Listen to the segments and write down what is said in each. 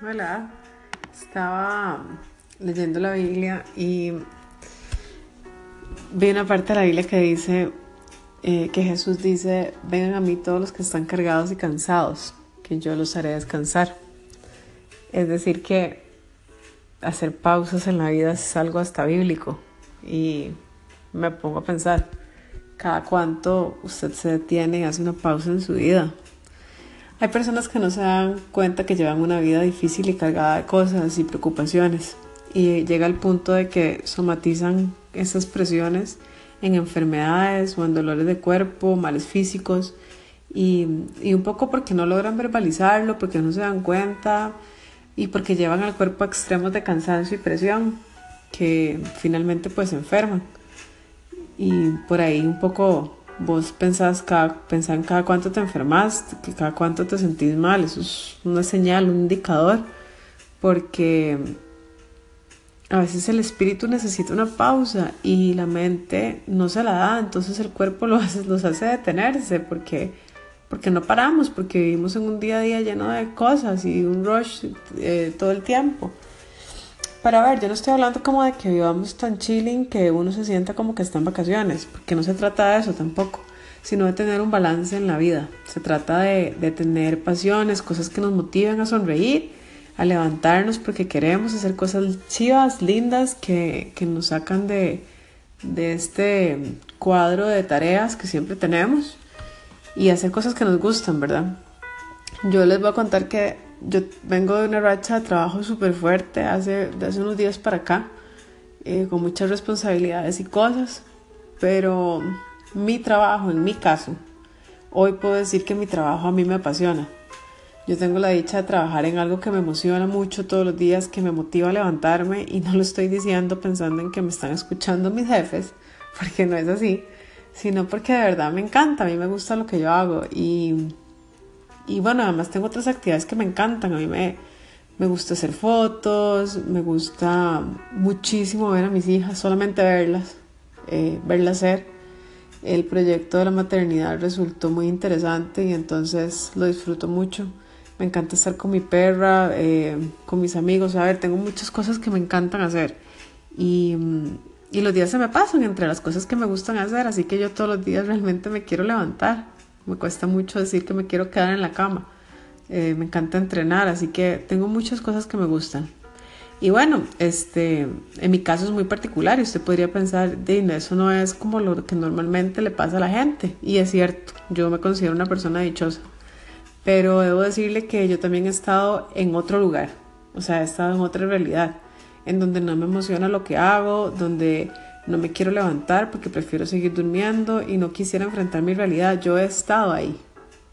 Hola, estaba leyendo la Biblia y vi una parte de la Biblia que dice eh, que Jesús dice, vengan a mí todos los que están cargados y cansados, que yo los haré descansar. Es decir, que hacer pausas en la vida es algo hasta bíblico y me pongo a pensar, cada cuánto usted se detiene y hace una pausa en su vida. Hay personas que no se dan cuenta que llevan una vida difícil y cargada de cosas y preocupaciones y llega al punto de que somatizan esas presiones en enfermedades o en dolores de cuerpo, males físicos y, y, un poco porque no logran verbalizarlo, porque no se dan cuenta y porque llevan al cuerpo a extremos de cansancio y presión que finalmente pues enferman. Y por ahí un poco vos pensás, cada, pensás en cada cuánto te enfermas, que cada cuánto te sentís mal, eso es una señal, un indicador, porque a veces el espíritu necesita una pausa y la mente no se la da, entonces el cuerpo lo hace, los hace detenerse porque, porque no paramos, porque vivimos en un día a día lleno de cosas y un rush eh, todo el tiempo. Pero a ver, yo no estoy hablando como de que vivamos tan chilling que uno se sienta como que está en vacaciones, porque no se trata de eso tampoco, sino de tener un balance en la vida. Se trata de, de tener pasiones, cosas que nos motiven a sonreír, a levantarnos porque queremos hacer cosas chivas, lindas, que, que nos sacan de, de este cuadro de tareas que siempre tenemos y hacer cosas que nos gustan, ¿verdad? Yo les voy a contar que yo vengo de una racha de trabajo súper fuerte hace, de hace unos días para acá, eh, con muchas responsabilidades y cosas, pero mi trabajo, en mi caso, hoy puedo decir que mi trabajo a mí me apasiona. Yo tengo la dicha de trabajar en algo que me emociona mucho todos los días, que me motiva a levantarme y no lo estoy diciendo pensando en que me están escuchando mis jefes, porque no es así, sino porque de verdad me encanta, a mí me gusta lo que yo hago y y bueno, además tengo otras actividades que me encantan. A mí me, me gusta hacer fotos, me gusta muchísimo ver a mis hijas, solamente verlas, eh, verlas hacer. El proyecto de la maternidad resultó muy interesante y entonces lo disfruto mucho. Me encanta estar con mi perra, eh, con mis amigos. A ver, tengo muchas cosas que me encantan hacer. Y, y los días se me pasan entre las cosas que me gustan hacer, así que yo todos los días realmente me quiero levantar me cuesta mucho decir que me quiero quedar en la cama. Eh, me encanta entrenar, así que tengo muchas cosas que me gustan. Y bueno, este, en mi caso es muy particular y usted podría pensar, de eso no es como lo que normalmente le pasa a la gente. Y es cierto, yo me considero una persona dichosa. Pero debo decirle que yo también he estado en otro lugar, o sea, he estado en otra realidad, en donde no me emociona lo que hago, donde no me quiero levantar porque prefiero seguir durmiendo y no quisiera enfrentar mi realidad. Yo he estado ahí.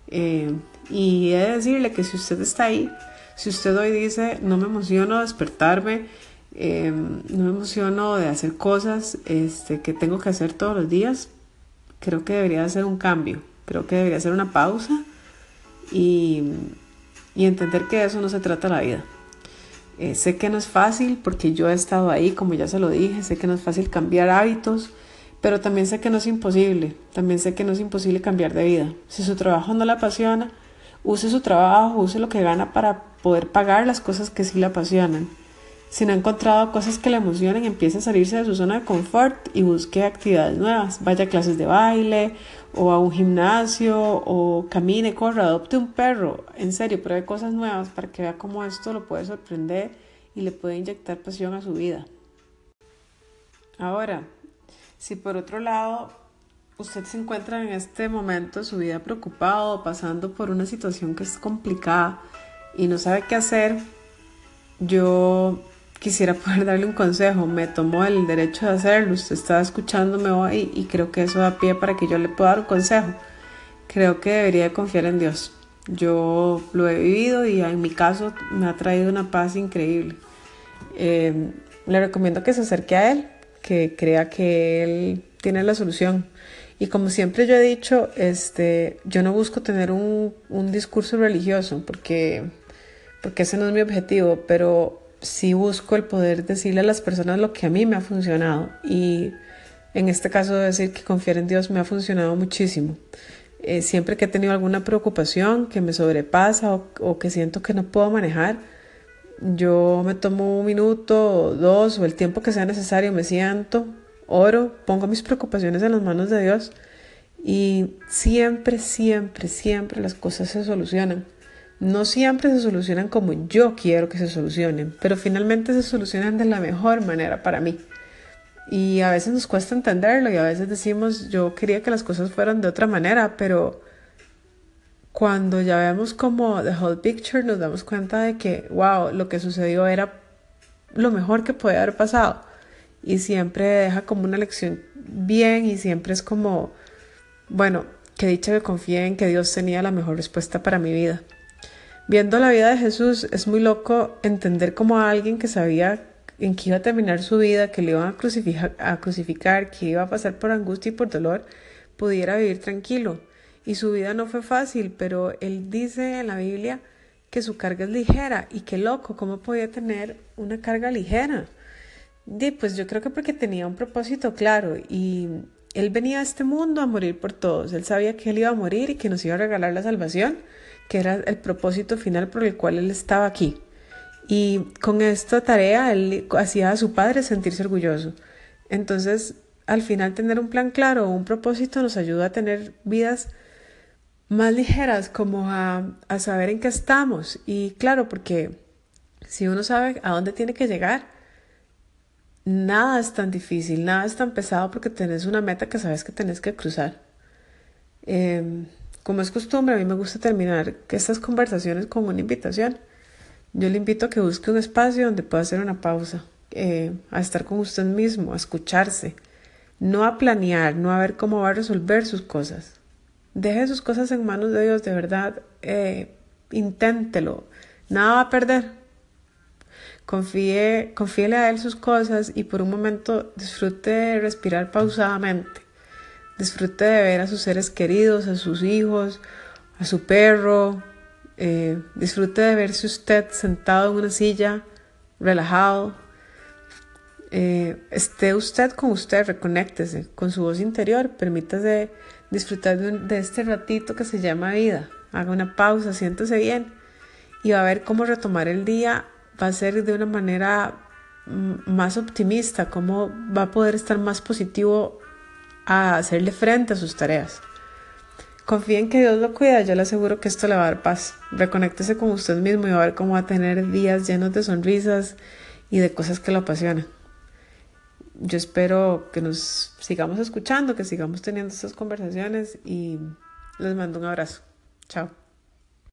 Eh, y he de decirle que si usted está ahí, si usted hoy dice, no me emociono despertarme, eh, no me emociono de hacer cosas este, que tengo que hacer todos los días, creo que debería hacer un cambio, creo que debería hacer una pausa y, y entender que de eso no se trata la vida. Eh, sé que no es fácil porque yo he estado ahí, como ya se lo dije, sé que no es fácil cambiar hábitos, pero también sé que no es imposible, también sé que no es imposible cambiar de vida. Si su trabajo no le apasiona, use su trabajo, use lo que gana para poder pagar las cosas que sí le apasionan. Si no ha encontrado cosas que le emocionen, empiece a salirse de su zona de confort y busque actividades nuevas. Vaya a clases de baile o a un gimnasio o camine, corra, adopte un perro. En serio, pruebe cosas nuevas para que vea cómo esto lo puede sorprender y le puede inyectar pasión a su vida. Ahora, si por otro lado usted se encuentra en este momento de su vida preocupado, pasando por una situación que es complicada y no sabe qué hacer, yo quisiera poder darle un consejo. Me tomó el derecho de hacerlo. Usted está escuchándome hoy y creo que eso da pie para que yo le pueda dar un consejo. Creo que debería confiar en Dios. Yo lo he vivido y en mi caso me ha traído una paz increíble. Eh, le recomiendo que se acerque a Él, que crea que Él tiene la solución. Y como siempre yo he dicho, este, yo no busco tener un, un discurso religioso porque, porque ese no es mi objetivo, pero sí busco el poder decirle a las personas lo que a mí me ha funcionado y en este caso decir que confiar en Dios me ha funcionado muchísimo. Eh, siempre que he tenido alguna preocupación que me sobrepasa o, que siento que no puedo manejar, yo me tomo un minuto, dos o el tiempo que sea necesario, me siento, oro, pongo mis preocupaciones en las manos de Dios y siempre, siempre, siempre las cosas se solucionan. No siempre se solucionan como yo quiero que se solucionen, pero finalmente se solucionan de la mejor manera para mí. Y a veces nos cuesta entenderlo y a veces decimos, yo quería que las cosas fueran de otra manera, pero cuando ya vemos como the whole picture nos damos cuenta de que, wow, lo que sucedió era lo mejor que puede haber pasado. Y siempre deja como una lección bien y siempre es como, bueno, que dicha que confié en que Dios tenía la mejor respuesta para mi vida. Viendo la vida de Jesús es muy loco entender como a alguien que sabía en que iba a terminar su vida, que le iban a crucificar, que iba a pasar por angustia y por dolor, pudiera vivir tranquilo. Y su vida no fue fácil, pero él dice en la Biblia que su carga es ligera. Y qué loco, ¿cómo podía tener una carga ligera? Pues yo creo que porque tenía un propósito claro y él venía a este mundo a morir por todos. Él sabía que él iba a morir y que nos iba a regalar la salvación, que era el propósito final por el cual él estaba aquí. Y con esta tarea él hacía a su padre sentirse orgulloso. Entonces, al final tener un plan claro, un propósito nos ayuda a tener vidas más ligeras, como a, a saber en qué estamos. Y claro, porque si uno sabe a dónde tiene que llegar, nada es tan difícil, nada es tan pesado porque tenés una meta que sabes que tenés que cruzar. Em, como es costumbre, a mí me gusta terminar estas conversaciones con una invitación. Yo le invito a que busque un espacio donde pueda hacer una pausa, eh, a estar con usted mismo, a escucharse, no a planear, no a ver cómo va a resolver sus cosas. Deje sus cosas en manos de Dios, de verdad, eh, inténtelo, nada va a perder. Confíe, confíele a Él sus cosas y por un momento disfrute de respirar pausadamente. Disfrute de ver a sus seres queridos, a sus hijos, a su perro, eh, disfrute de verse usted sentado en una silla, relajado. Eh, esté usted con usted, reconéctese con su voz interior, permítase disfrutar de, este ratito que se llama vida. Haga una pausa, siéntese bien y va a ver cómo retomar el día va a ser de una manera mm, más optimista, cómo va a poder estar más positivo a hacerle frente a sus tareas. Confíe en que Dios lo cuida, yo le aseguro que esto le va a dar paz. Reconéctese con usted mismo y va a ver cómo va a tener días llenos de sonrisas y de cosas que lo apasionan. Yo espero que nos sigamos escuchando, que sigamos teniendo estas conversaciones y les mando un abrazo. Chao.